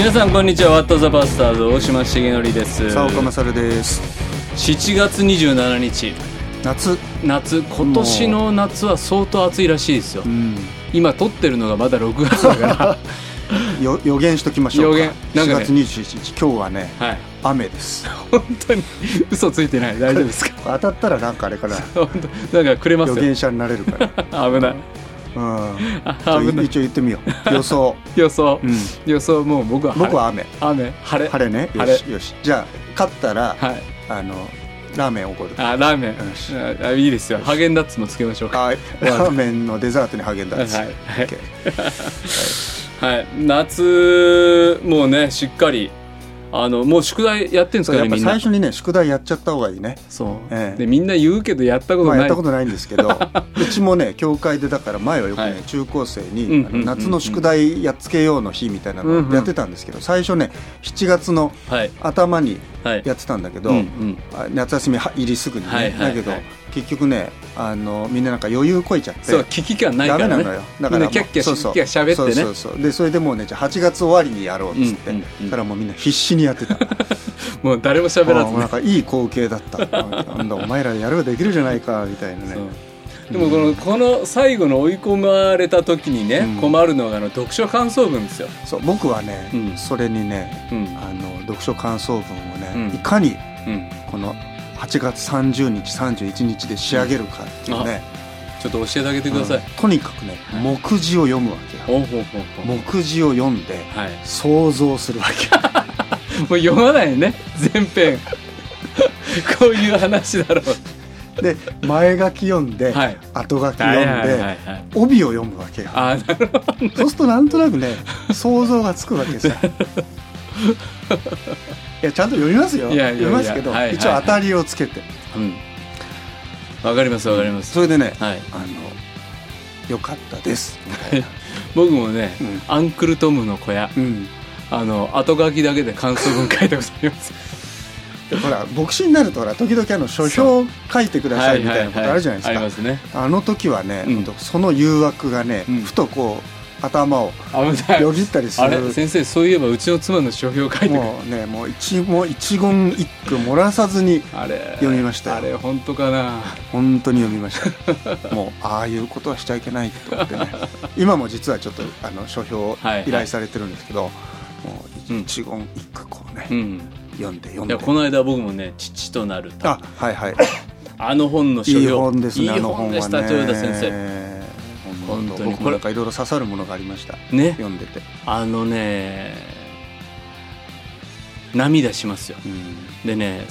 皆さんこんにちは。ワットザバスターズ大島重則です。さあ岡勝です。7月27日。夏。夏。今年の夏は相当暑いらしいですよ。うん。今撮ってるのがまだ6月だか よ予言しときましょうか。予言。なんかね。4月27日。今日はねらはい。雨です。本当に。嘘ついてない。大丈夫ですか？当たったらなんかあれかな 本当。なんかくれますよ。予言者になれるから。危ないうん。一応言ってみよう。予想、予想、うん、予想もう僕は僕は雨。雨。晴れ。晴れね。よ晴れ。しよし。じゃあ勝ったらはい。あのラーメンおごる。あラーメン。ああいいですよ。ハーゲンダッツもつけましょう。かはい。ラーメンのデザートにハーゲンダッツ。はい。はい。はい。夏もうねしっかりあのもう宿題やってんですそうやっぱかね最初にね宿題やっちゃった方がいいね。そう、ええ。でみんな言うけどやったことまあ、ない、やったことないんですけど うちもね教会でだから前はよくね、はい。中高生に、うんうん夏の宿題やっつけようの日みたいなうんうんのやってたんですけど、最初ね7月のはい。頭にはいやってたんだけど、うんうん。あ夏休みは入りすぐにね、はいはいはい。だけど結局ねあのみんななんか余裕こいちゃってそう危機感ないからね。ダメなのよ。だからキャッキャそうそう。キャッキャ喋ってね。そうそうそう。でそれでもうねじゃあ8月終わりにやろうっつって、うんうんうん。たらもうみんな必死にやってた。もう誰も喋らずね。なんかいい光景だった。なんだお前らやればできるじゃないかみたいなね。でもこのこの最後の追い込まれた時にね、うん。困るのがあの読書感想文ですよ、そう僕はね、うん。それにねうん。あの読書感想文をいかにうん、この8月30日31日で仕上げるかっていうね、ちょっと教えてあげてください、うん。とにかくね、はい。目次を読むわけよ。目次を読んではい。想像するわけ もう読まないね全編。こういう話だろう。で前書き読んで、はい。後書き読んで、帯を読むわけよ。あーなるほどそうするとなんとなくね想像がつくわけさ いやちゃんと読みますよ。いやいや読みますけど、はいはい。一応当たりをつけて。うん。わかりますわかります。それでね、はい。あのよかったです。僕もね、うん。アンクルトムの小屋うん。あの後書きだけで感想文書いたことあります。でほら牧師になるとほら時々あの書評書いてくださいみたいなことあるじゃないですか、ありますね。あの時はね、うん。その誘惑がね、うん。ふとこう頭をよぎったりすあるれ先生そういえばうちの妻の書評書いてもうねもう一も一言一句漏らさずにあれ読みましたよ。あれ本当かな。本当に読みました。もうああいうことはしちゃいけないと思ってね。今も実はちょっとあの書評をはい。依頼されてるんですけど、もううん一言一句こうね、うん。読んで読んで。いやこの間僕もね「父となるあはいはい。あの本の書評。いい本ですね。いい本でした。豊田先生本当になんかいろいろ刺さるものがありました。ね。読んでて、あのね涙しますよ。うん。でね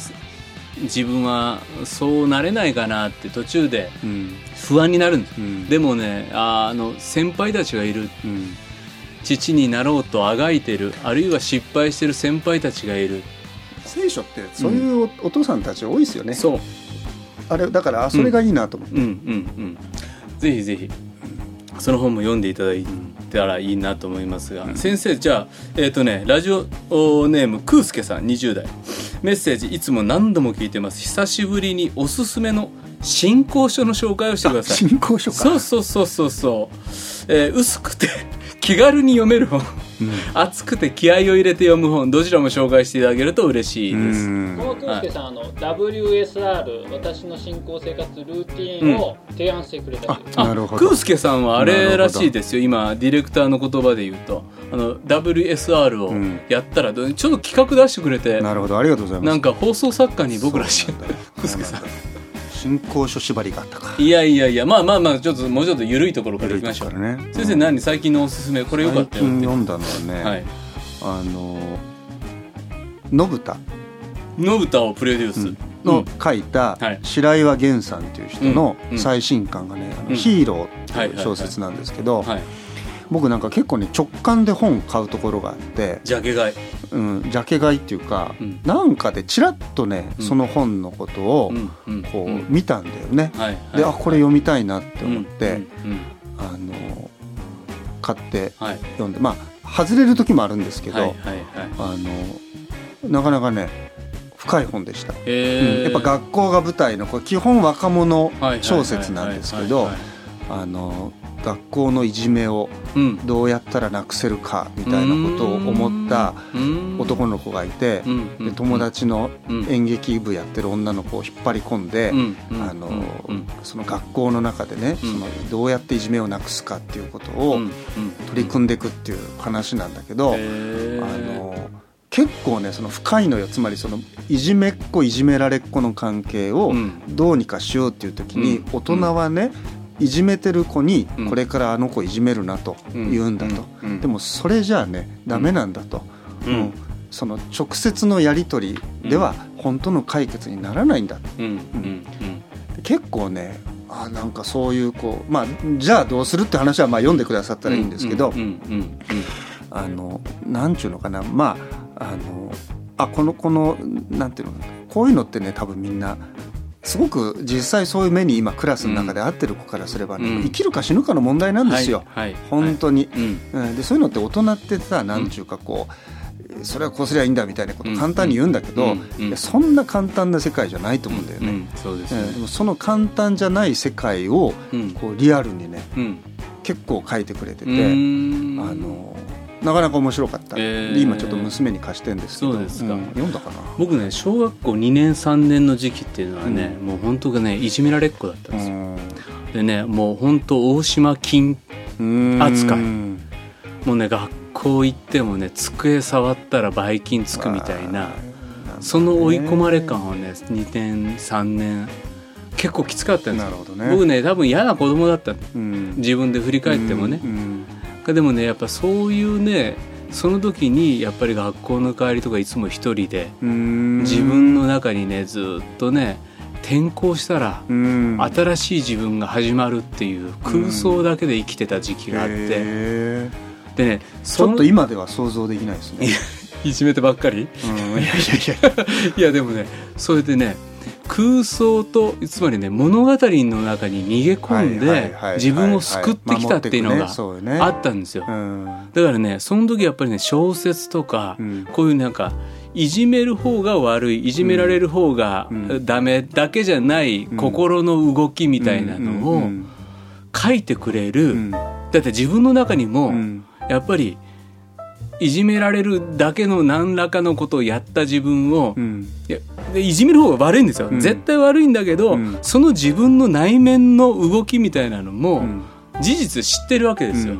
自分はそうなれないかなって途中でうん。不安になるんです。うん。でもねああの先輩たちがいる。うん。父になろうとあがいてる。あるいは失敗してる先輩たちがいる。聖書ってそういうお,、お父さんたち多いですよね。そう。あれだからあそれがいいなと思って、うんうんうん。ぜひぜひその本も読んでいただいたらいいなと思いますが、先生じゃあえっ、とねラジオネームクースケさん20代。メッセージいつも何度も聞いてます。久しぶりにおすすめの新興書の紹介をしてください。新興書か。そうそうそうそうそう、えー薄くて 気軽に読める本。うん。熱くて気合を入れて読む本どちらも紹介していただけると嬉しいです、うん。このくんすけさん、あの WSR 私の新興生活ルーティンを提案してくれたう、あなるほど。クースケさんはあれらしいですよ。今ディレクターの言葉で言うと。あの WSR をうん。やったらどうちょっと企画出してくれて、なるほど。ありがとうございます。なんか放送作家に僕らしい。そうなんだ。クースケさん新興書縛りがあったか。いやいやいやまあまあまあちょっともうちょっと緩いところからいきましょう、ね。先生何最近のおすすめこれよかったよって。最近読んだのはね、はい。あの信田信田をプロデュース、うん。の書いたはい。白岩源さんっていう人のうん。うん。最新刊がね「あのうん。ヒーロー」っていう小説なんですけどはい僕なんか結構ね直感で本買うところがあって、ジャケ買い、うん、ジャケ買いっていうか、うん。なんかでちらっとねうん。その本のことをこう見たんだよね。はいであこれ読みたいなって思っうんて、あの買ってはい。読んでまあ外れる時もあるんですけど、はいはいはい。あのなかなかね深い本でした、えー。うんやっぱ学校が舞台のこれ基本若者はいはいはい小説なんですけどはいはいあの学校のいじめをうん。どうやったらなくせるかみたいなことを思った男の子がいてで友達の演劇部やってる女の子を引っ張り込んで、あのその学校の中でね、そのどうやっていじめをなくすかっていうことを取り組んでいくっていう話なんだけど、あの結構ねその深いのよつまりそのいじめっ子いじめられっ子の関係をどうにかしようっていう時に大人はねいじめてる子にこれからあの子いじめるなと言うんだと、でもそれじゃあねダメなんだと、うん。その直接のやり取りでは本当の解決にならないんだ、うん。結構ねあなんかそういうこうまあじゃあどうするって話はまあ読んでくださったらいいんですけどあのなんちゅうのかな。まああのあこのこのなんていうのこういうのってね多分みんなすごく実際そういう目に今クラスの中で合ってる子からすればね、うん、生きるか死ぬかの問題なんですよ、はいはい、本当に、はい、でそういうのって大人ってさなんちゅうかこう、それはこうすりゃいいんだみたいなこと簡単に言うんだけど、そんな簡単な世界じゃないと思うんだよね。そうですね、でもその簡単じゃない世界をこうリアルにね、結構書いてくれてて、あのなかなか面白かった、えー、今ちょっと娘に貸してんですけど。そうですか、うん、読んだかな。僕ね小学校2年3年の時期っていうのはね、うん、もう本当がねいじめられっ子だったんですよ、でねもう本当大島金扱い。もうね学校行ってもね机触ったらばい菌つくみたいなその追い込まれ感はね2年3年結構きつかったんですよ、ね、僕ね多分嫌な子供だった、うん、自分で振り返ってもね、うんでもねやっぱそういうねその時にやっぱり学校の帰りとかいつも一人で自分の中にねずっとね転校したら新しい自分が始まるっていう空想だけで生きてた時期があって。でねちょっと今では想像できないですね。いじめてばっかり、いやいやいや。いやでもねそれでね空想とつまりね物語の中に逃げ込んで自分を救ってきたっていうのがあったんですよ、だからねその時やっぱりね小説とか、こういうなんかいじめる方が悪いいじめられる方がダメだけじゃない心の動きみたいなのを書いてくれる、だって自分の中にもやっぱりいじめられるだけの何らかのことをやった自分を、うん、いやでいじめる方が悪いんですよ、うん、絶対悪いんだけど、うん、その自分の内面の動きみたいなのも、事実知ってるわけですよ、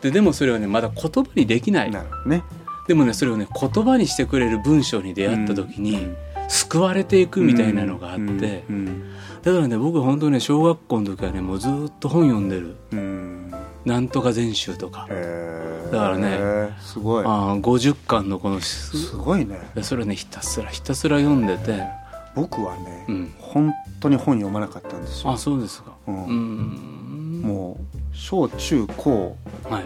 ででもそれはねまだ言葉にできない、ね、でもねそれをね言葉にしてくれる文章に出会った時に、救われていくみたいなのがあって、だからね僕は本当ね小学校の時はねもうずっと本読んでる。なんとか全集とか。だからねすごい。あ50巻のこのすごいね。それをねひたすらひたすら読んでて。僕はね、うん、本当に本読まなかったんですよ。あそうですか、うん、うん。もう小中高、はい、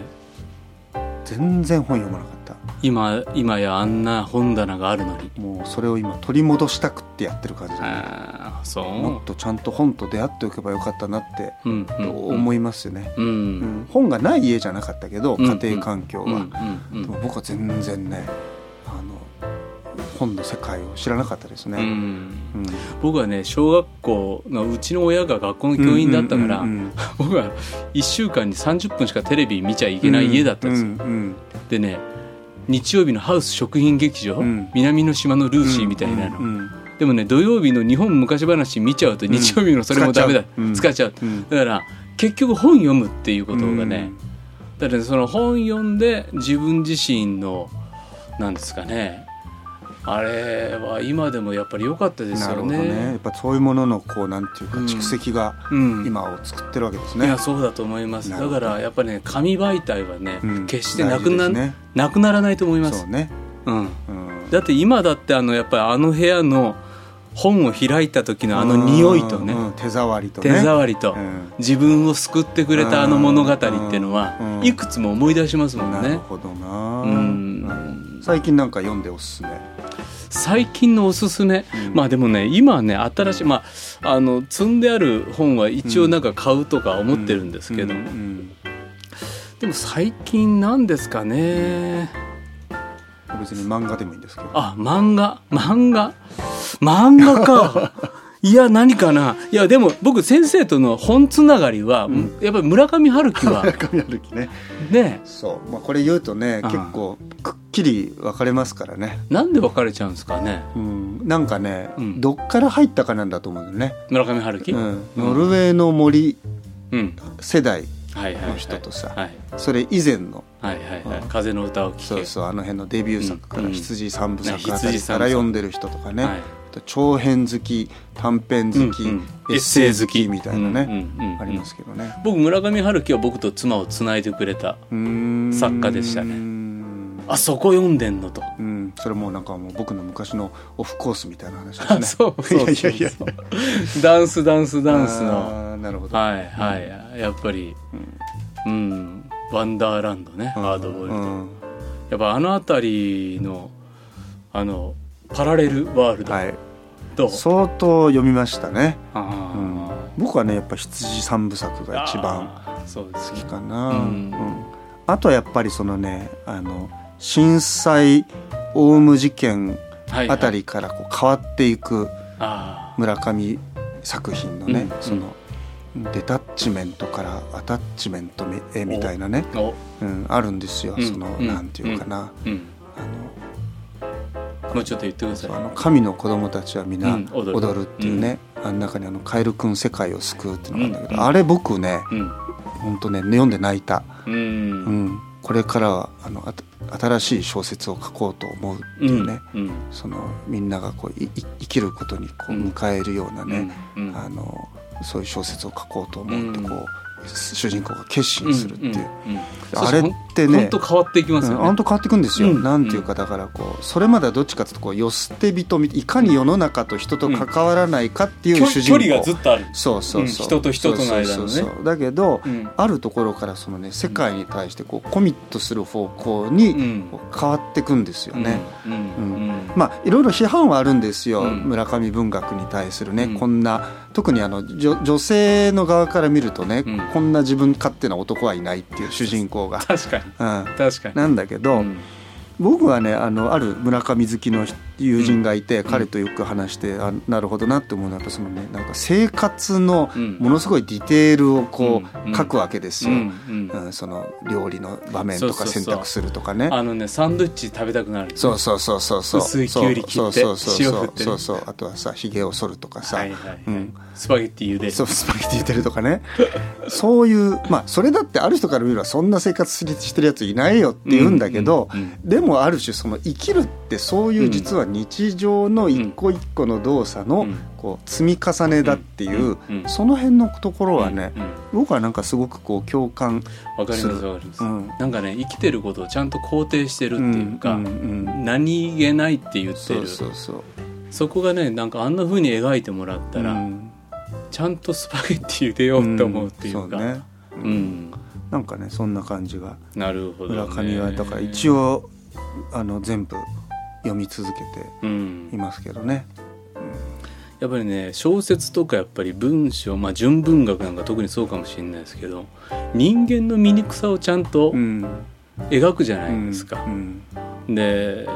全然本読まなかった今今やあんな本棚があるのに。もうそれを今取り戻したくってやってる感じで、ね、そう。もっとちゃんと本と出会っておけばよかったなって思いますよね、うん、うん、本がない家じゃなかったけど、家庭環境は、でも僕は全然ねあの本の世界を知らなかったですね、うん、僕はね小学校のうちの親が学校の教員だったから 僕は1週間に30分しかテレビ見ちゃいけない家だったんですよ、でね日曜日のハウス食品劇場、うん、南の島のルーシーみたいなの、うんうん、でもね土曜日の日本昔話見ちゃうと日曜日のそれもダメだ、使っちゃう。だから結局本読むっていうことがね、だから、ね、その本読んで自分自身のなんですかねあれは今でもやっぱり良かったですよね。ねやっぱそういうもののこうなんていうか蓄積が今を作ってるわけですね。いやそうだと思います。だからやっぱりね紙媒体はね、決してなくな、ね、なくならないと思います。そうね。うん。だって今だってあのやっぱりあの部屋の本を開いた時のあの匂いとね、手触りと、手触りと、自分を救ってくれたあの物語っていうのはいくつも思い出しますもんね。なるほどな。うん。最近なんか読んでおすすめ？最近のおすすめ、うん、まあでもね今ね新しいまああの積んである本は一応なんか買うとか思ってるんですけど、でも最近なんですかね？別に漫画でもいいんですけど。あ漫画？漫画？漫画か いや何かな。いやでも僕先生との本つながりは、うん、やっぱり村上春樹は。村上春樹ね。ね。そう、まあ、これ言うとね結構くっきり分かれますからね。なんで分かれちゃうんですかね、うん、なんかね、うん、どっから入ったかなんだと思うよね。村上春樹、うん、ノルウェーの森世代の人とさ、それ以前の。はいはいはい、風の歌を聴け。そうそう。あの辺のデビュー作から、羊三部作から読んでる人とかね、長編好き短編好き、うんうん、エッセイ好きみたいなね、ありますけどね。僕村上春樹は僕と妻をつないでくれた作家でしたね。あそこ読んでんのと、うん、それもなんかもう僕の昔のオフコースみたいな話ですね。そうそういやいやいや。ダンスダンスダンスの。なるほど。はいはい、うん、やっぱりうん、うん。ワンダーランドね、ハードボイルド、やっぱあの辺りのあのパラレルワールド、はい、相当読みましたね、うん、僕はねやっぱ羊三部作が一番好きかな、うん、あとはやっぱりそのねあの震災オウム事件あたりからこう変わっていく村上作品のね、そのデタッチメントからアタッチメントみみたいなね、うん、あるんですよ、その、なんていうかな、あのもうちょっと言ってください。あの神の子供たちは皆踊る。っていうね、あの中にあの「カエルくん世界を救う」っていうのがあるんだけど、あれ僕ね、本当ね読んで泣いた、うん。これからはあの新しい小説を書こうと思うっていうね、そのみんながこうい生きることにこう迎えるようなね、あのそういう小説を書こうと思うってこう、主人公が決心するっていう、あれってね本当変わっていきますよね。本当変わっていくんですよ、うん、なんていうかだからこうそれまではどっちかというとこうよ捨て人いかに世の中と人と関わらないかっていう主人公、距離がずっとある。そうそうそう、人と人との間のね。だけど、あるところからそのね世界に対してこうコミットする方向に変わっていくんですよね、まあいろいろ批判はあるんですよ、村上文学に対するね、こんな特にあの女性の側から見るとね、こんな自分勝手な男はいないっていう主人公が。確かに、うん、確かに。なんだけど、うん、僕はねあのある村上好きの友人がいて、うん、彼とよく話して、あなるほどなって思うのはそのねなんか生活のものすごいディテールをこう、書くわけですよ、うんその料理の場面とか選択するとかね。あのねサンドイッチ食べたくなる、そうそうそうそうそう。薄いきゅうり切って塩振って、そうそうあとはさひげを剃るとかさ、はいはいはい。うん、スパゲッティ茹でる。そうスパゲッティ茹でるとかね。そういうまあそれだってある人から見ればそんな生活してるやついないよって言うんだけど、うんうんうん、でもある種その生きるってそういう実は日常の一個一個の動作のこう積み重ねだっていうその辺のところはね僕はなんかすごくこう共感わかりますわかります、うん、なんかね生きてることをちゃんと肯定してるっていうか、うんうん、何気ないって言ってる。そうそうそこがねなんかあんなふうに描いてもらったら、うん、ちゃんとスパゲッティ茹でようって思うっていうか、うんね。うん、なんかねそんな感じが。なるほど、ね、村上はだから一応あの全部読み続けていますけどね。やっぱりね小説とかやっぱり文章まあ純文学なんか特にそうかもしれないですけど人間の醜さをちゃんと描くじゃないですか。で、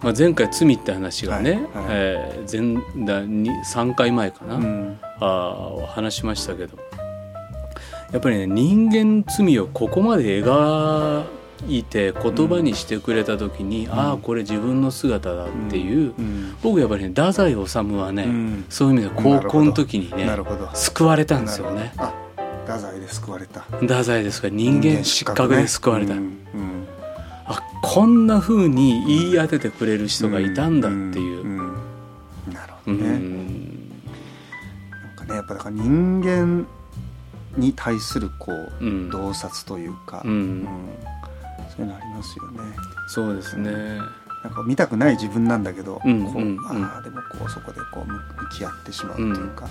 まあ、前回罪って話がね、はいはい、えー、前だに3回前かな、うん、あ話しましたけど。やっぱりね人間罪をここまで描いて言葉にしてくれた時に、うん、ああこれ自分の姿だっていう、うん、僕やっぱりね太宰治はね、うん、そういう意味で高校の時にね救われたんですよね。太宰で救われた。太宰ですから人間失格で救われた、ね、あこんなふうに言い当ててくれる人がいたんだっていう、なるほどね、ねやっぱだから人間に対するこう、洞察というか、うん。そういうのありますよね。そうですね、なんか見たくない自分なんだけど、うんこう、うん、ああでもこうそこでこう向き合ってしまうというか、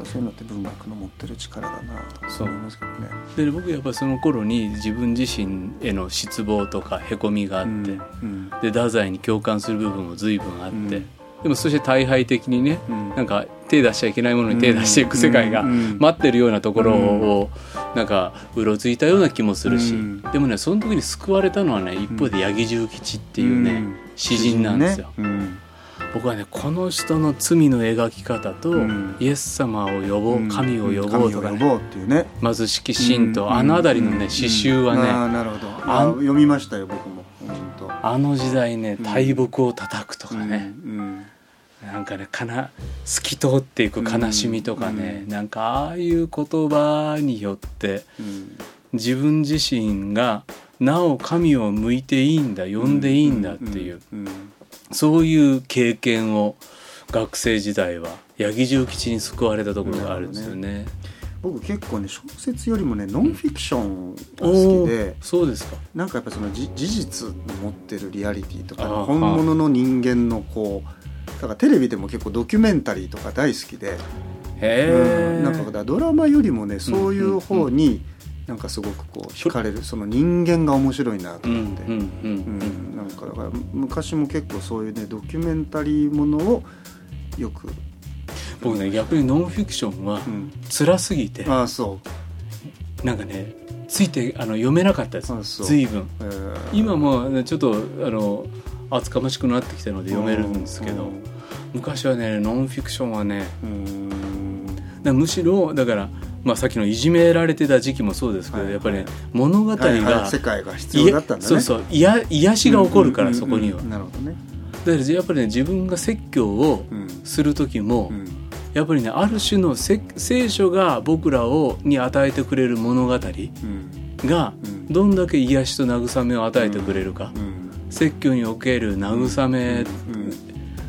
うん、そういうのって文学の持ってる力だなと思いますけどね。で僕やっぱその頃に自分自身への失望とかへこみがあって、うん、で太宰に共感する部分も随分あって。でもそして大敗的にね、うん、なんか手出しちゃいけないものに手出していく世界が待ってるようなところをなんかうろついたような気もするし、うん、でもねその時に救われたのはね一方で八木重吉っていうね、詩人なんですよ。僕はねこの人の罪の描き方と、うん、イエス様を呼ぼう、神を呼ぼうとか、ね、呼ぼうっていうね。貧しき神と、あの辺りのね詩集はね、あなるほど。あ読みましたよ僕も。あの時代ね大木を叩くとかね、なんかねかな透き通っていく悲しみとかね、うん、なんかああいう言葉によって、うん、自分自身がなお神を向いていいんだ呼んでいいんだっていう、そういう経験を学生時代は八木重吉に救われたところがあるんですよね。僕結構ね小説よりもねノンフィクションが好きでそうですか。なんかやっぱその事実の持ってるリアリティとか本物の人間のこうだからテレビでも結構ドキュメンタリーとか大好きで。へえ、うん、なんかドラマよりもねそういう方になんかすごくこう惹かれるその人間が面白いなと思って。なんかだから昔も結構そういうねドキュメンタリーものをよく。僕ね逆にノンフィクションは辛すぎて、うん、あそう。なんかねついてあの読めなかったです。随分、えー、今も、ね、ちょっとあの厚かましくなってきたので読めるんですけど、昔はねノンフィクションはねむしろだからまあ、さっきのいじめられてた時期もそうですけど、やっぱり、ね、物語が、はいはい、世界が必要だったんだ、ね、そうそういや癒しが起こるから、そこには。なるほどね。だからやっぱりね自分が説教をする時も、うん。やっぱりねある種の聖書が僕らをに与えてくれる物語がどんだけ癒しと慰めを与えてくれるか、説教における慰め、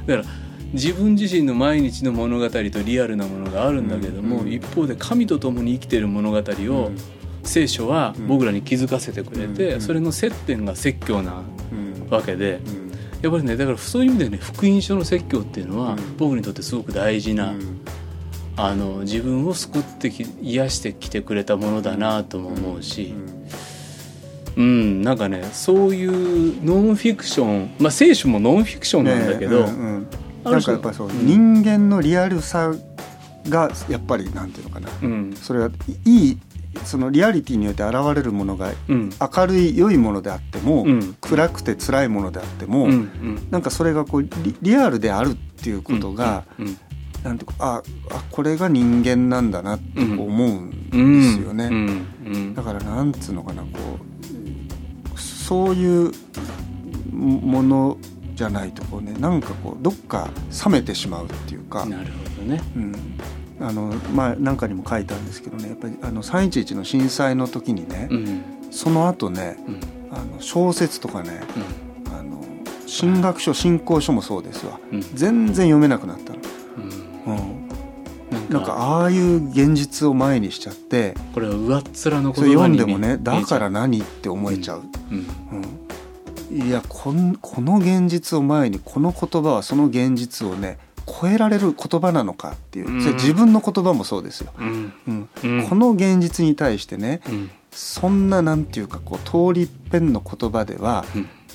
だから自分自身の毎日の物語とリアルなものがあるんだけども、一方で神と共に生きている物語を、聖書は僕らに気づかせてくれて、それの接点が説教なわけで。やっぱりねだからそういう意味でね福音書の説教っていうのは、僕にとってすごく大事な、あの自分を救ってき癒してきてくれたものだなとも思うし、うん、なんかねそういうノンフィクションまあ聖書もノンフィクションなんだけど、ねうんうん、なんかやっぱそう、うん、人間のリアルさがやっぱりなんていうのかな、うん、それはいいそのリアリティによって現れるものが明るい良いものであっても、うん、暗くて辛いものであっても、うんうん、なんかそれがこうリアルであるっていうことが、うんうん、なんてああこれが人間なんだなって思うんですよね、だからなんつうのかなこうそういうものじゃないとこうねなんかこうどっか冷めてしまうっていうかなるほどね、うん。あのまあ何かにも書いたんですけどねやっぱりあの311の震災の時にね、うん、その後ね、うん、あの小説とかね、うん、あの進学書進行書もそうですわ、全然読めなくなったの。うん。なんかああいう現実を前にしちゃってこれは上っ面のこと読んでもねだから何って思えちゃう、うん。うん、いやこのこの現実を前にこの言葉はその現実をね超えられる言葉なのかっていう、それ自分の言葉もそうですよ、うん。この現実に対してね、そんななんていうかこう通りっぺんの言葉では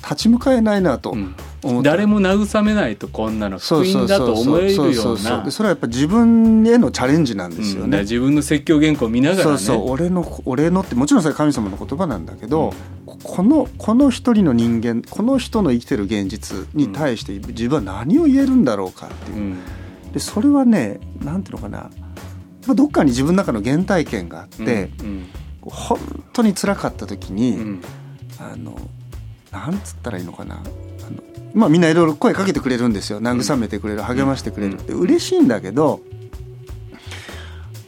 立ち向かえないなと誰も慰めないとこんなの福音だと思えるような。それはやっぱ自分へのチャレンジなんですよね、うん、自分の説教原稿を見ながら、ね、そうそう俺の俺のってもちろんそれ神様の言葉なんだけど、うん、このこの一人の人間この人の生きてる現実に対して自分は何を言えるんだろうかっていう、うん、でそれはねなんていうのかな。どっかに自分の中の原体験があって、うん、本当につらかった時に、あのなんつったらいいのかな？あのまあみんないろいろ声かけてくれるんですよ。慰めてくれる励ましてくれる。って嬉しいんだけど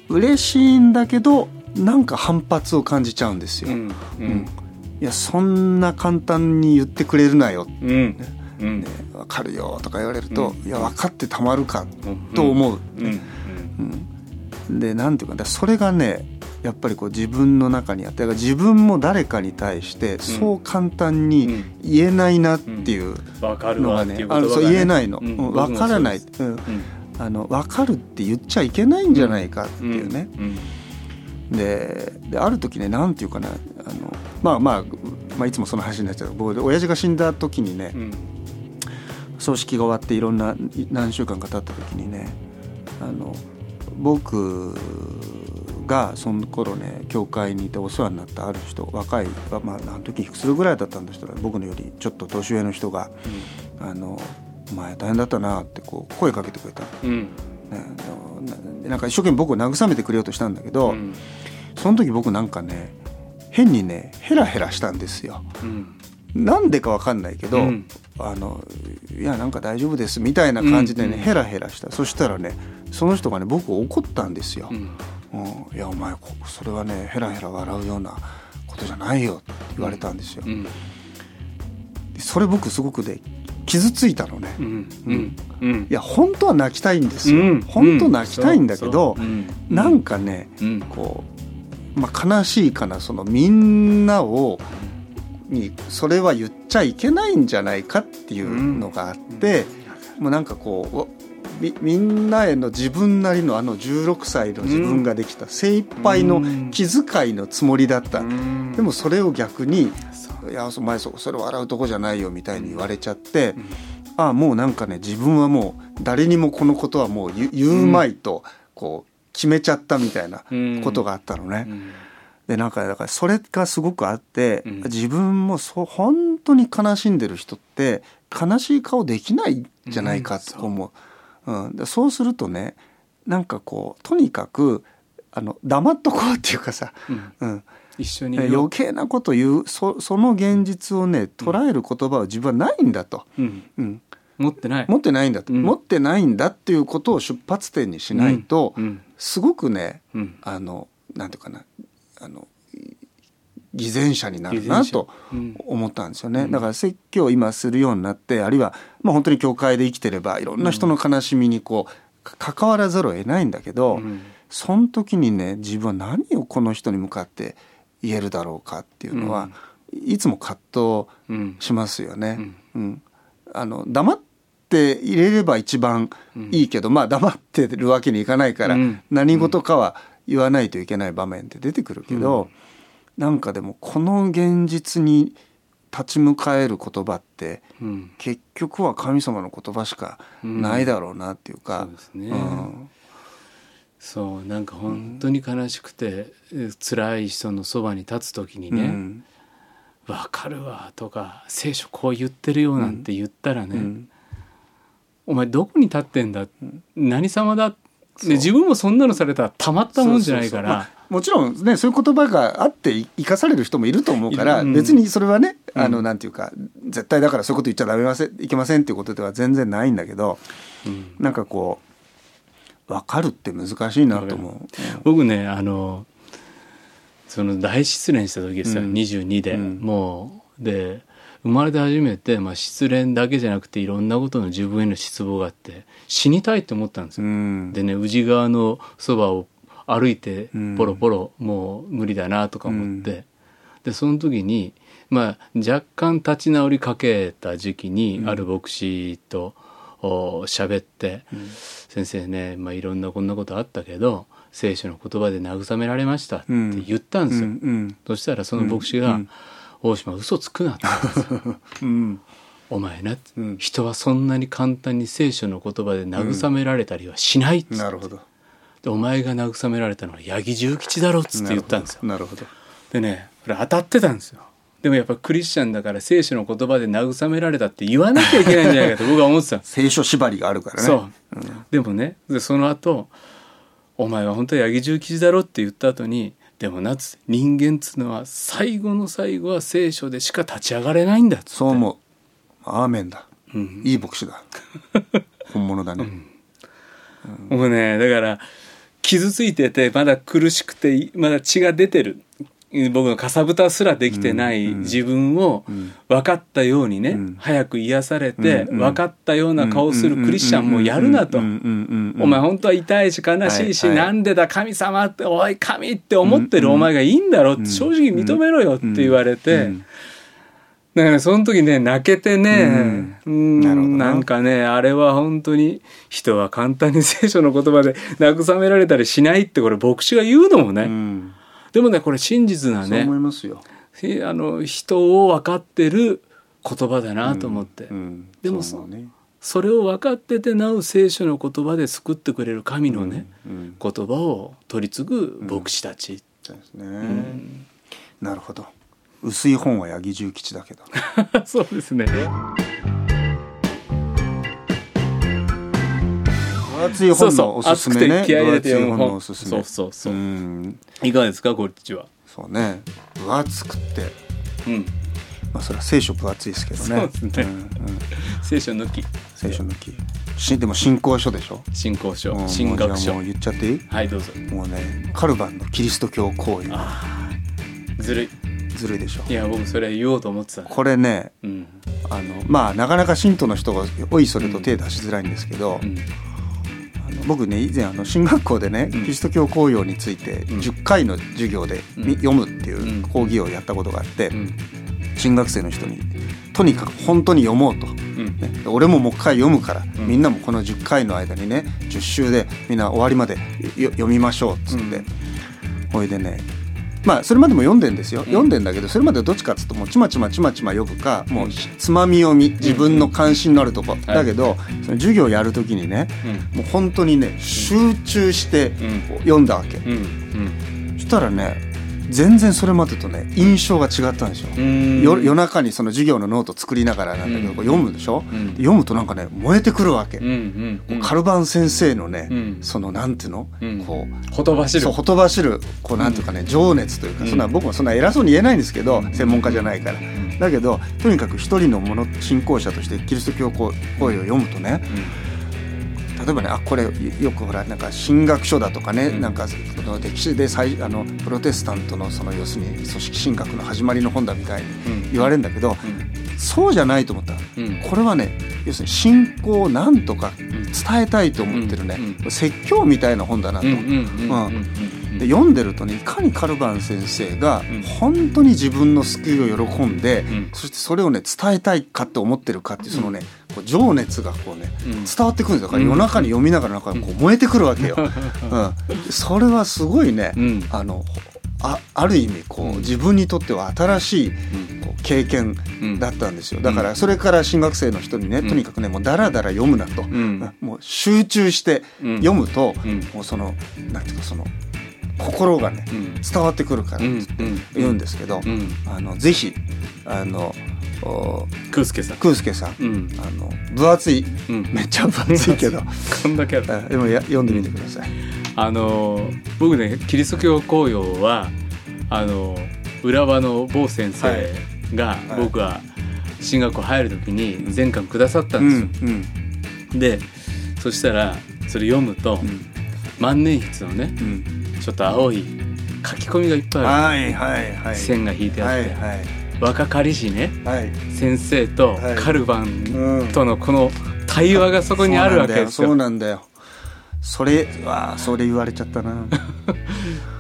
嬉しいんだけどなんか反発を感じちゃうんですよ。うん、うん、いやそんな簡単に言ってくれるなよ、うん。ね、分かるよとか言われると、いや分かってたまるかと思う。うん。でなんていうかそれがねやっぱりこう自分の中にあって自分も誰かに対してそう簡単に言えないなっていうのがね,、あのそう言えないの、分からない、うん。あの分かるって言っちゃいけないんじゃないかっていうね。でである時ね何て言うかなあの、まあ、まあまあいつもその話になっちゃう。僕親父が死んだ時にね、葬式が終わっていろんな何週間か経った時にねあの僕がその頃ね教会にいてお世話になったある人若いまあ何時いくつぐらいだったんでしたら僕のよりちょっと年上の人が、うん、あのお前大変だったな」ってこう声かけてくれた、うん。ね、なんか一生懸命僕を慰めてくれようとしたんだけど、うん、その時僕なんかね変にねヘラヘラしたんですよ。うん。なんでかわかんないけど、うん、あのいやなんか大丈夫ですみたいな感じでね、うん、ヘラヘラした。そしたらねその人がね僕を怒ったんですよ。うん、いやお前それはねヘラヘラ笑うようなことじゃないよって言われたんですよ。それ僕すごくね傷ついたのね、うん。いや本当は泣きたいんですよ、本当泣きたいんだけど、う。なんかね、こう、まあ、悲しいかなそのみんなをにそれは言っちゃいけないんじゃないかっていうのがあって、もうなんかこうみみんなへの自分なりのあの16歳の自分ができた精一杯の気遣いのつもりだった、でもそれを逆に「いやお前そそれ笑うとこじゃないよ」みたいに言われちゃって、ああもうなんかね自分はもう誰にもこのことはもう言うまいとこう決めちゃったみたいなことがあったのね。でなんかだからそれがすごくあって、自分もそう本当に悲しんでる人って悲しい顔できないんじゃないかと思う。うん、そうするとねなんかこうとにかくあの黙っとこうっていうかさ、うん、うん、一緒に余計なこと言うそその現実をね捉える言葉は自分はないんだと、うん。うん、持ってない。持ってないんだと、持ってないんだっていうことを出発点にしないと、すごくね、あのなんていうかなあの偽善者になるなと思ったんですよね、うん、だから説教を今するようになってあるいは、まあ、本当に教会で生きてればいろんな人の悲しみにこう関わらざるを得ないんだけど、うん、その時にね自分は何をこの人に向かって言えるだろうかっていうのは、うん、いつも葛藤しますよね。うん。あの黙って入れれば一番いいけど、まあ黙ってるわけにいかないから、何事かは言わないといけない場面って出てくるけど、なんかでもこの現実に立ち向かえる言葉って、うん、結局は神様の言葉しかないだろうなっていうか、うん、そうですね、うん、そうなんか本当に悲しくて、うん、辛い人のそばに立つ時にね「わ、かるわ」とか「聖書こう言ってるよ」なんて言ったらね、お前どこに立ってん。だ、何様だで自分もそんなのされたらたまったもんじゃないからもちろんねそういう言葉があって生かされる人もいると思うから、うん、別にそれはねあの、なんていうか絶対だからそういうこと言っちゃダメませいけませんっていうことでは全然ないんだけど、うん、なんかこう分かるって難しいなと思う。僕ねあのその大失恋した時ですよ、うん、22で、うん、もうで生まれて初めて、まあ、失恋だけじゃなくていろんなことの自分への失望があって死にたいと思ったんですよ。うん、でね宇治川のそばを歩いてポロポロもう無理だなとか思って、でその時にまあ若干立ち直りかけた時期にある牧師と喋って、先生ね、まあ、いろんなこんなことあったけど聖書の言葉で慰められましたって言ったんですよ、そしたらその牧師が「大島嘘つくな」って言ったん。お前な、うん、人はそんなに簡単に聖書の言葉で慰められたりはしないっっ、うん、なるほどでお前が慰められたのは八木重吉だろっつって言ったんですよ。なるほど。でねこれ当たってたんですよ。でもやっぱクリスチャンだから聖書の言葉で慰められたって言わなきゃいけないんじゃないかと僕は思ってた聖書縛りがあるからね。そう、うん、でもねでその後お前は本当は八木重吉だろって言った後にでもなつ人間っつうのは最後の最後は聖書でしか立ち上がれないんだっそう思う。アーメンだ、うん、いい牧師だ。本物だね、うん、もうねだから傷ついててまだ苦しくてまだ血が出てる。僕のかさぶたすらできてない自分を分かったようにね、うん、早く癒されて分かったような顔するクリスチャンもやるなと。お前本当は痛いし悲しいし、はなんでだ神様っておい神って思ってるお前がいいんだろって正直認めろよって言われて。だからその時ね泣けてね、うん、なな。んかねあれは本当に人は簡単に聖書の言葉で 慰められたりしないってこれ牧師が言うのもね、うん、でもねこれ真実なね。思いますよ。あの人を分かってる言葉だなと思って、うん、でもそ,、ね、それを分かっててなお聖書の言葉で救ってくれる神のね、言葉を取り継ぐ牧師たち、そうですね、なるほど薄い本は八木重吉だけど。そうですね。分厚い本のおすすめね。気合入れて読む本。のおすすめ。そうそうそう。ういかがですかこっちは？そうね。分厚くって。うん。まあそれは聖書分厚いですけどね。そうですね、うんうん、聖書抜き。聖書抜き。しでも信仰書でしょ？信仰書、うん、進学書。もう言っちゃっていい？はいどうぞ。もうねカルバンのキリスト教行為。ずるいずるいでしょ。いや僕それ言おうと思ってた。これね、うん、あのまあなかなか信徒の人がおいそれと手出しづらいんですけど、うん、あの僕ね以前あの進学校でね、キリスト教公用について10回の授業で、読むっていう講義をやったことがあって、進学生の人にとにかく本当に読もうと、ね、俺ももう一回読むから、みんなもこの10回の間にね10週でみんな終わりまで読みましょうっつって、ほいでねまあそれまでも読んでんですよ、うん、読んでんだけどそれまでどっちかっつうともうちまちまちまちま読む。かもうつまみ読み自分の関心のあるとこ、だけど、その授業やる時にね、もう本当にね集中して読んだわけ、そしたらね全然それまでとね印象が違ったんですよ。夜中にその授業のノート作りながらなんだけど、読むでしょ、うん、読むとなんかね燃えてくるわけ、うんうん、カルバン先生のね、そのなんていうの、こうほとばしる。ほとばしるこうなんていうかね、情熱というかそんな僕もそんな偉そうに言えないんですけど、専門家じゃないから、だけどとにかく一人のもの信仰者としてキリスト教声を読むとね、例えばねあこれよくほらなんか神学書だとかね、うん、なんかその歴史で最あのプロテスタントのその要するに組織神学の始まりの本だみたいに言われるんだけど、うん、そうじゃないと思った、うん、これはね要するに信仰をなんとか伝えたいと思ってるね、説教みたいな本だなと。で読んでるとねいかにカルバン先生が本当に自分の救いを喜んで、そしてそれをね伝えたいかって思ってるかっていうそのね、こう情熱がこうね、伝わってくるんですだから夜中に読みながらなんかこう燃えてくるわけよ。うん、それはすごいね、あのあある意味こう自分にとっては新しいこう経験だったんですよ。だからそれから進学生の人にねとにかくねもうだらだら読むなと、もう集中して読むと、もうそのなんていうかその心がね、伝わってくるからって言うんですけど、あのぜひあのクスケさん。クースケさん、うん、あの分厚い、うん、めっちゃ分厚いけど。こんだけある。でもや読んでみてください、あの僕ねキリスト教公用はあの浦和の某先生が、僕は進学校入る時に全巻くださったんですよ、うん、でそしたらそれ読むと、万年筆のね、ちょっと青い書き込みがいっぱいある、はいはいはい、線が引いてあって、はいはい、若かりしね、はい、先生とカルバンとのこの対話がそこにあるわけですよ。そうなんだよ。それはそれ言われちゃったな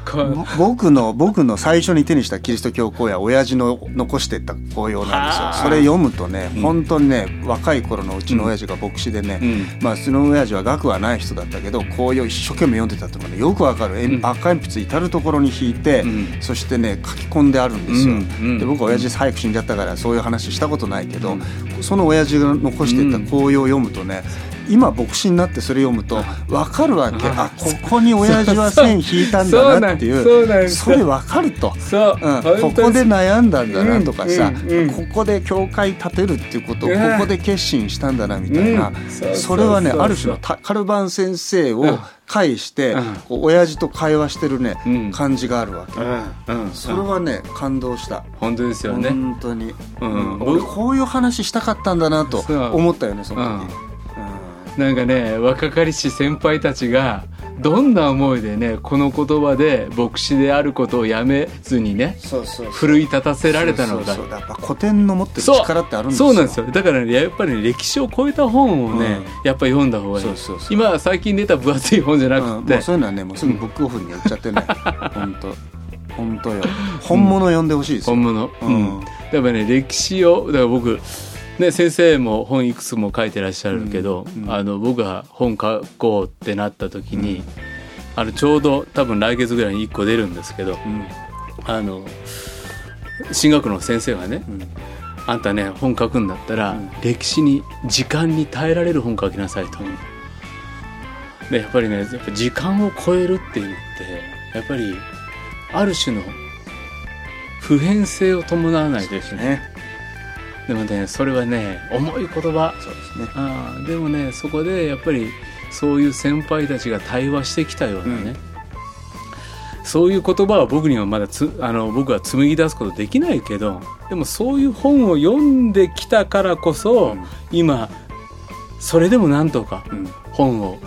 僕の僕の最初に手にしたキリスト教公や親父の残してった公用なんですよ。それ読むとね、うん、本当にね若い頃のうちの親父が牧師でね、うん、まあうちの親父は学はない人だったけど公用一生懸命読んでたとかねよくわかる、うん、赤鉛筆至る所に引いて、そしてね書き込んであるんですよ、で僕は親父早く死んじゃったからそういう話したことないけど、その親父が残してった公用を読むとね今牧師になってそれ読むと分かるわけ。あここに親父は線引いたんだなっていう。それ分かると、う。ん、ここで悩んだんだなとかさ、ここで教会建てるっていうことをここで決心したんだなみたいな、それはねある種のカルバン先生を介して、こう親父と会話してるね、感じがあるわけ、それはね感動した。本当ですよね。本当に、うん。俺こういう話したかったんだなと思ったよねその時。なんかね若かりし先輩たちがどんな思いでねこの言葉で牧師であることをやめずにね奮い立たせられたのがやっぱ古典の持ってる力ってあるんですよ。そうなんですよ。だからねやっぱり、ね、歴史を超えた本をね、うん、やっぱ読んだ方がいい。今最近出た分厚い本じゃなくて、うん、そういうのはねもうすぐブックオフに売っちゃってね。本当。本当よ。本物読んでほしいですよ、本物。うん、やっぱね歴史をだから僕ね、先生も本いくつも書いてらっしゃるけど、うんうん、あの僕が本書こうってなった時に、うん、あのちょうど多分来月ぐらいに1個出るんですけど、あの進学の先生がね、あんたね本書くんだったら、歴史に時間に耐えられる本書きなさいと。でやっぱりねやっぱ時間を超えるっていうのってやっぱりある種の普遍性を伴わないとですね。でもねそれはね重い言葉。そうですね。あでもねそこでやっぱりそういう先輩たちが対話してきたようなね、うん、そういう言葉は僕にはまだつあの僕は紡ぎ出すことできないけどでもそういう本を読んできたからこそ、うん、今それでもなんとか本を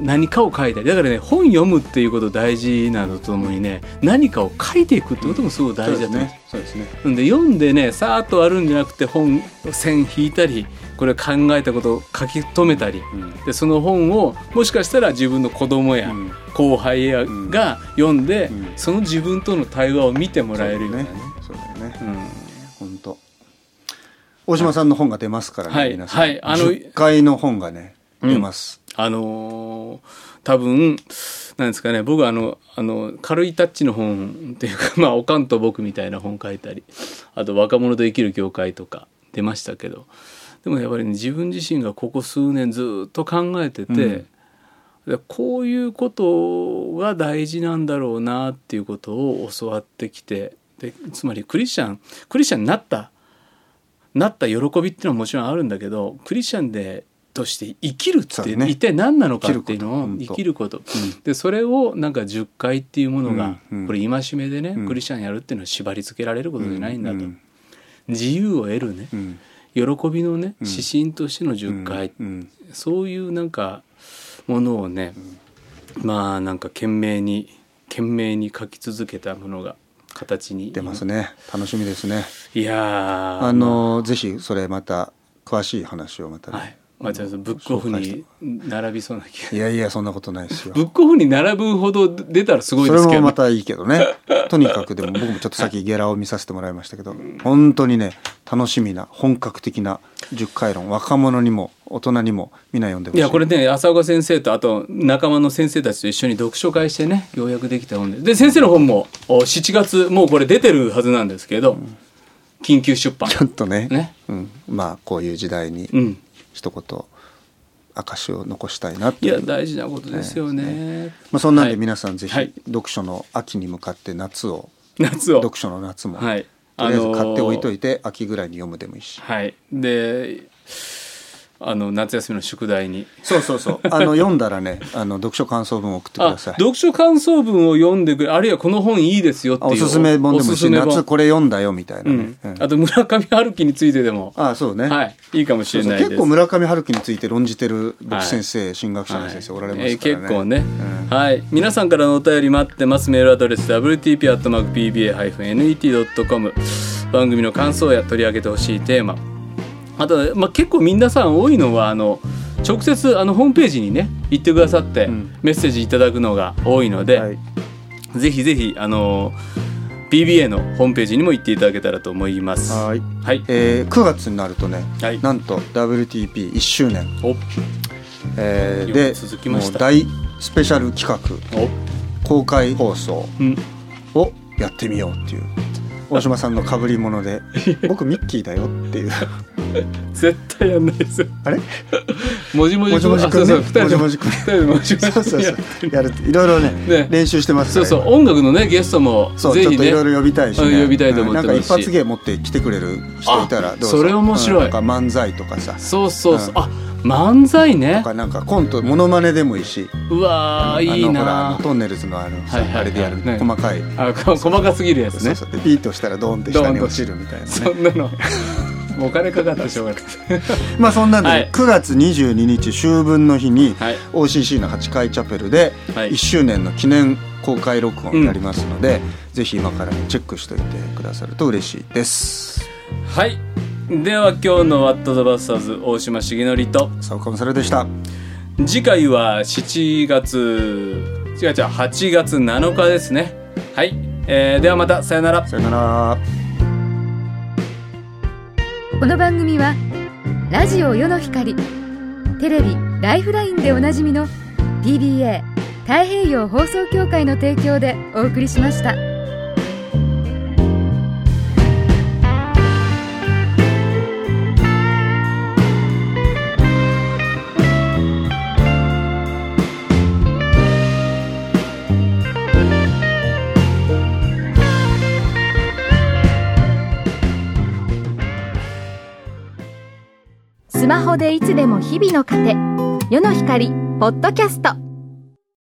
何かを書いたり。だからね本読むっていうこと大事なのとともにね何かを書いていくってこともすごい大事だと思う、そうですね。で読んでねさーっとあるんじゃなくて本線引いたりこれ考えたことを書き留めたり、うん、でその本をもしかしたら自分の子供や後輩やが読んで、うん、その自分との対話を見てもらえるようなね。そうだよね、うん、本当。大島さんの本が出ますからね、はい、皆さん、はい、あの10回の本がね出ます、あのー、多分なんですかね。僕はあのあの軽いタッチの本っていうか まあおかんと僕みたいな本書いたりあと若者と生きる業界とか出ましたけど。でもやっぱり、ね、自分自身がここ数年ずっと考えてて、うん、こういうことが大事なんだろうなっていうことを教わってきてでつまりクリスチャンクリスチャンになったなった喜びっていうのはもちろんあるんだけどクリスチャンでとして生きるって一体何なのかっていうのを生きること、でそれをなんか10回っていうものが、これ戒めでね、クリスチャンやるっていうのは縛り付けられることじゃないんだと、自由を得るね、喜びのね指針としての10回、そういうなんかものをね、まあなんか懸命に懸命に書き続けたものが形に出ますね。楽しみですね。いやあの、まあ、ぜひそれまた詳しい話をまたね、はい。まあ、じゃブックオフに並びそうな気が。いやいやそんなことないですよ。ブックオフに並ぶほど出たらすごいですけど、ね、それもまたいいけどね。とにかくでも僕もちょっとさっきゲラを見させてもらいましたけど。本当にね楽しみな本格的な十回論。若者にも大人にもみんな読んでほしい。いやこれね浅岡先生とあと仲間の先生たちと一緒に読書会してねようやくできた本で。で先生の本も7月もうこれ出てるはずなんですけど、うん、緊急出版。ちょっとね。ね、うん、まあこういう時代に、うん一言証を残したいないや大事なことですよね、ね、まあ、そんなんで皆さんぜひ、はい、読書の秋に向かって夏を夏を。読書の夏も、はい、とりあえず買っておいといて、秋ぐらいに読むでもいいし。はい。であの夏休みの宿題に。そうそうそう。あの読んだらねあの読書感想文を送ってください。読書感想文を読んでくれあるいはこの本いいですよっていうおすすめ本でもいいし夏これ読んだよみたいなね、うん。うん、あと村上春樹についてでも。あそうね、はい、いいかもしれない結構村上春樹について論じてる僕先生、はい、新学者の先生おられますからね、えー、結構ね、うん、はい。皆さんからのお便り待ってます。メールアドレス wtp.pba-net.com 番組の感想や取り上げてほしいテーマあと、まあ、結構皆さん多いのはあの直接あのホームページにね行ってくださってメッセージいただくのが多いので、はい、ぜひぜひあの PBA のホームページにも行っていただけたらと思います。はい、はい。えー、9月になるとね、はい、なんと WTP1 周年。お、えー、で続きました。大スペシャル企画公開放送をやってみようっていう。大島さんのかぶり物で「僕ミッキーだよ」っていう 絶対やんないですよ。あれ？もじもじくん。ね。も。じもじくん二人でもじもじくんそうそうそう。やる。いろいろねね。練習してますそうそう音楽のねゲストもぜひ、ね、いろいろ呼びたいし、ね、呼びたいと思ってます。なんか一発芸持って来てくれる人いたらどうぞそれ面白い、なんか漫才とかさ。そうそうそう、あ漫才ね。とかなんかコントモノマネでもいいし。うわいいなトンネルズのあの、あれでやる、ね、細かい。あ細かすぎるやつね。ピーとしたらドンって下に落ちるみたいな、ね、そんなのお金かかってしょうがない。まあそんなんで、はい、9月22日秋分の日に、はい、OCC の8階チャペルで1周年の記念公開録音やりますので、うん、ぜひ今からチェックしておいてくださると嬉しいです。はい。では今日の「ワット・ザ・バスターズ」大島重則と佐岡勝でした。次回は7月違う違う8月7日ですね。はい、えー、ではまたさよなら。さよならこの番組はラジオ世の光テレビ「ライフライン」でおなじみの PBA 太平洋放送協会の提供でお送りしました。スマホでいつでも日々の糧世の光ポッドキャスト。